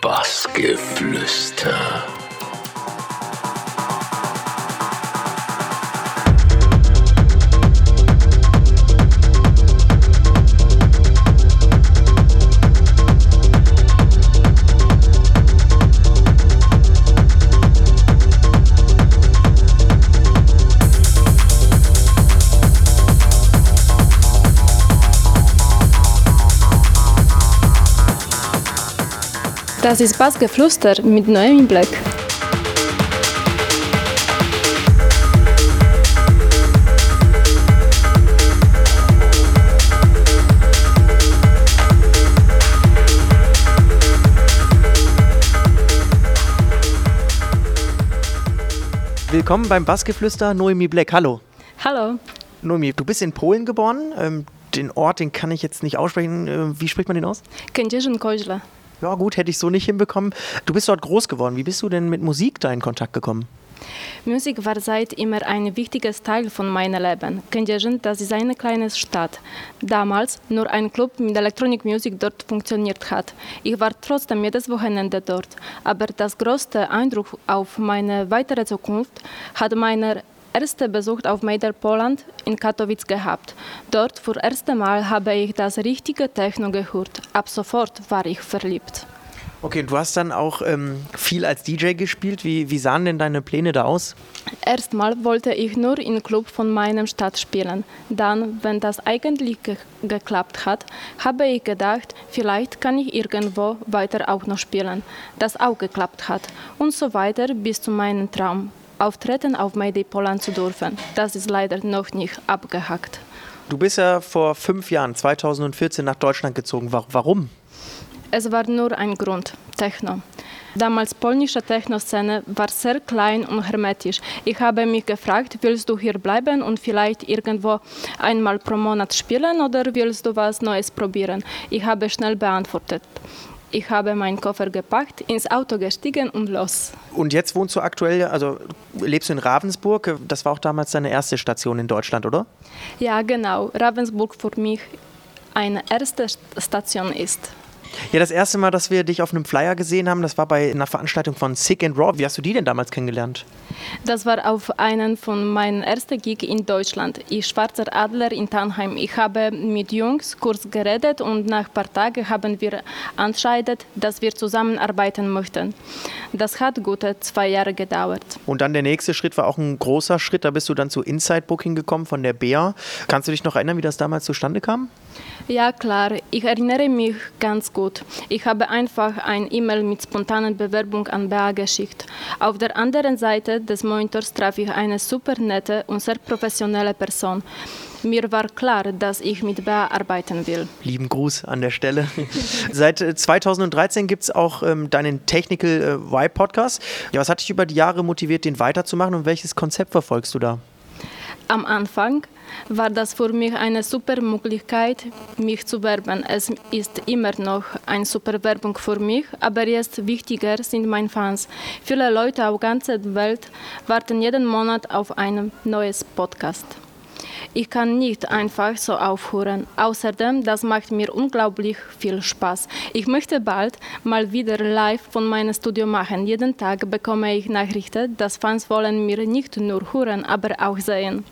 Bassgeflüster. Das ist Bassgeflüster mit Noemi Black. Willkommen beim Bassgeflüster Noemi Black. Hallo. Hallo. Noemi, du bist in Polen geboren. Ähm, den Ort, den kann ich jetzt nicht aussprechen. Äh, wie spricht man den aus? Kędzierzyn-Koźle. Ja, gut, hätte ich so nicht hinbekommen. Du bist dort groß geworden. Wie bist du denn mit Musik da in Kontakt gekommen? Musik war seit immer ein wichtiges Teil von meinem Leben. Kędzierzyn, das ist eine kleine Stadt. Damals nur ein Club mit Electronic Music dort funktioniert hat. Ich war trotzdem jedes Wochenende dort. Aber das größte Eindruck auf meine weitere Zukunft hat meine erste Besuch auf Major Poland in Katowice gehabt. Dort für das erste Mal habe ich das richtige Techno gehört. Ab sofort war ich verliebt. Okay, du hast dann auch ähm, viel als DJ gespielt. Wie, wie sahen denn deine Pläne da aus? Erstmal wollte ich nur im Club von meiner Stadt spielen. Dann, wenn das eigentlich ge geklappt hat, habe ich gedacht, vielleicht kann ich irgendwo weiter auch noch spielen. Das auch geklappt hat. Und so weiter bis zu meinem Traum. Auftreten auf Mayday Poland zu dürfen. Das ist leider noch nicht abgehackt. Du bist ja vor fünf Jahren, 2014, nach Deutschland gezogen. Warum? Es war nur ein Grund, Techno. Damals polnische Techno-Szene war sehr klein und hermetisch. Ich habe mich gefragt, willst du hier bleiben und vielleicht irgendwo einmal pro Monat spielen oder willst du was Neues probieren? Ich habe schnell beantwortet. Ich habe meinen Koffer gepackt, ins Auto gestiegen und los. Und jetzt wohnst du aktuell, also lebst du in Ravensburg? Das war auch damals deine erste Station in Deutschland, oder? Ja, genau. Ravensburg für mich eine erste Station ist. Ja, das erste Mal, dass wir dich auf einem Flyer gesehen haben, das war bei einer Veranstaltung von Sick and Raw. Wie hast du die denn damals kennengelernt? Das war auf einen von meinen ersten Gig in Deutschland. Ich Schwarzer Adler in Tannheim. Ich habe mit Jungs kurz geredet und nach ein paar Tagen haben wir entscheidet, dass wir zusammenarbeiten möchten. Das hat gute zwei Jahre gedauert. Und dann der nächste Schritt war auch ein großer Schritt. Da bist du dann zu Inside Booking gekommen von der Bea. Kannst du dich noch erinnern, wie das damals zustande kam? Ja, klar. Ich erinnere mich ganz gut. Ich habe einfach ein E-Mail mit spontanen Bewerbung an BA geschickt. Auf der anderen Seite des Monitors traf ich eine super nette und sehr professionelle Person. Mir war klar, dass ich mit BA arbeiten will. Lieben Gruß an der Stelle. Seit 2013 gibt es auch ähm, deinen Technical äh, Vibe Podcast. Ja, was hat dich über die Jahre motiviert, den weiterzumachen und welches Konzept verfolgst du da? Am Anfang war das für mich eine super Möglichkeit, mich zu werben. Es ist immer noch eine super Werbung für mich, aber jetzt wichtiger sind meine Fans. Viele Leute auf ganzer Welt warten jeden Monat auf ein neues Podcast. Ich kann nicht einfach so aufhören. Außerdem, das macht mir unglaublich viel Spaß. Ich möchte bald mal wieder live von meinem Studio machen. Jeden Tag bekomme ich Nachrichten, dass Fans wollen mir nicht nur hören, aber auch sehen.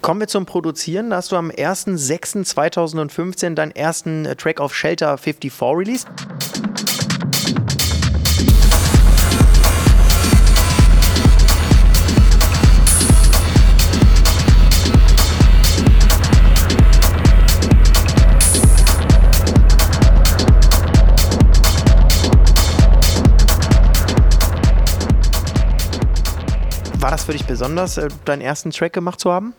Kommen wir zum Produzieren. Da hast du am 1.6.2015 deinen ersten äh, Track auf Shelter 54 released. War das für dich besonders, äh, deinen ersten Track gemacht zu haben?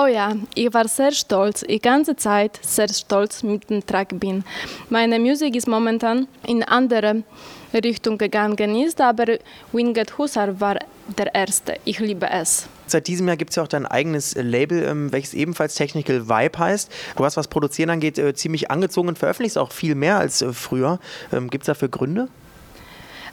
Oh ja, ich war sehr stolz, die ganze Zeit sehr stolz mit dem Track bin. Meine Musik ist momentan in andere Richtung gegangen ist, aber Winged Husar war der erste. Ich liebe es. Seit diesem Jahr gibt es ja auch dein eigenes Label, ähm, welches ebenfalls Technical Vibe heißt. Du hast, was Produzieren angeht, äh, ziemlich angezogen und veröffentlichst auch viel mehr als äh, früher. Ähm, gibt es dafür Gründe?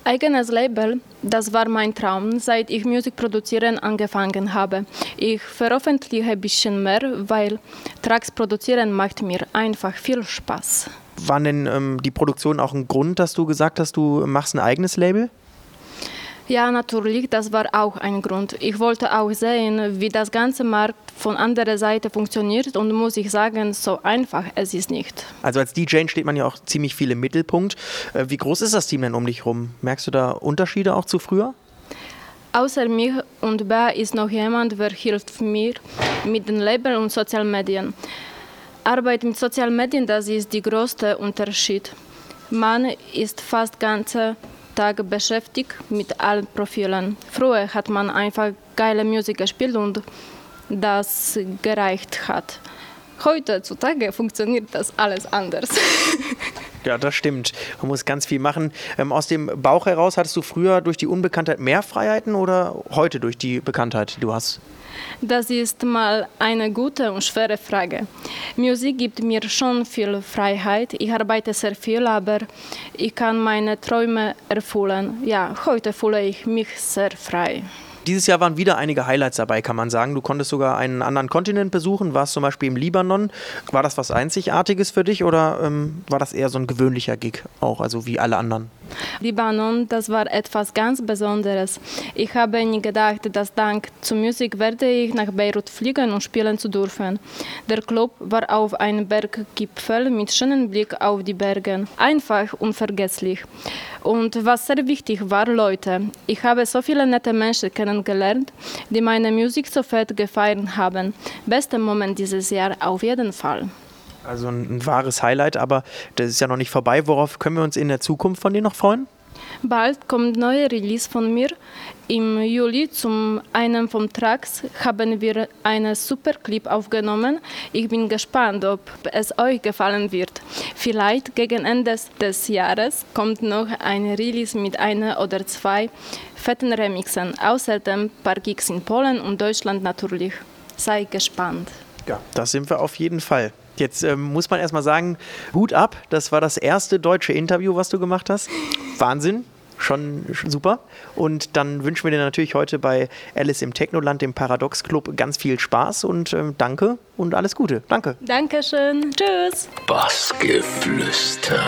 Eigenes Label, das war mein Traum, seit ich Musik produzieren angefangen habe. Ich veröffentliche ein bisschen mehr, weil Tracks produzieren macht mir einfach viel Spaß. Waren denn ähm, die Produktionen auch ein Grund, dass du gesagt hast, du machst ein eigenes Label? Ja, natürlich, das war auch ein Grund. Ich wollte auch sehen, wie das ganze Markt von anderer Seite funktioniert und muss ich sagen, so einfach es ist nicht. Also als DJ steht man ja auch ziemlich viel im Mittelpunkt. Äh, wie groß ist das Team denn um dich rum? Merkst du da Unterschiede auch zu früher? Außer mir und Bea ist noch jemand, der hilft mir mit den Label und sozialen Medien. Arbeit mit sozialen Medien, das ist der größte Unterschied. Man ist fast ganze Tag beschäftigt mit allen Profilen. Früher hat man einfach geile Musik gespielt und das gereicht hat. Heutzutage funktioniert das alles anders. Ja, das stimmt. Man muss ganz viel machen. Ähm, aus dem Bauch heraus hattest du früher durch die Unbekanntheit mehr Freiheiten oder heute durch die Bekanntheit, die du hast? Das ist mal eine gute und schwere Frage. Musik gibt mir schon viel Freiheit. Ich arbeite sehr viel, aber ich kann meine Träume erfüllen. Ja, heute fühle ich mich sehr frei. Dieses Jahr waren wieder einige Highlights dabei, kann man sagen. Du konntest sogar einen anderen Kontinent besuchen, warst zum Beispiel im Libanon. War das was Einzigartiges für dich oder ähm, war das eher so ein gewöhnlicher Gig auch, also wie alle anderen? Libanon, das war etwas ganz Besonderes. Ich habe nie gedacht, dass dank zur Musik werde ich nach Beirut fliegen und spielen zu dürfen. Der Club war auf einem Berggipfel mit schönem Blick auf die Berge. Einfach unvergesslich. Und was sehr wichtig war, Leute. Ich habe so viele nette Menschen kennengelernt, die meine Musik so fett gefeiert haben. Bester Moment dieses Jahr auf jeden Fall. Also ein, ein, wahres Highlight, aber das ist ja noch nicht vorbei. Worauf können wir uns in der Zukunft von dir noch freuen? Bald kommt neue Release von mir. Im Juli zum einen vom Tracks haben wir einen super Clip aufgenommen. Ich bin gespannt, ob es euch gefallen wird. Vielleicht gegen Ende des Jahres kommt noch ein Release mit einer oder zwei fetten Remixen. Außerdem ein paar Gigs in Polen und Deutschland natürlich. Sei gespannt. Ja, das sind wir auf jeden Fall. Jetzt ähm, muss man erstmal sagen, Hut ab, das war das erste deutsche Interview, was du gemacht hast. Wahnsinn. Schon, schon super. Und dann wünschen wir dir natürlich heute bei Alice im Technoland, dem Paradox Club, ganz viel Spaß und ähm, danke und alles Gute. Danke. Dankeschön. Tschüss. Bassgeflüster.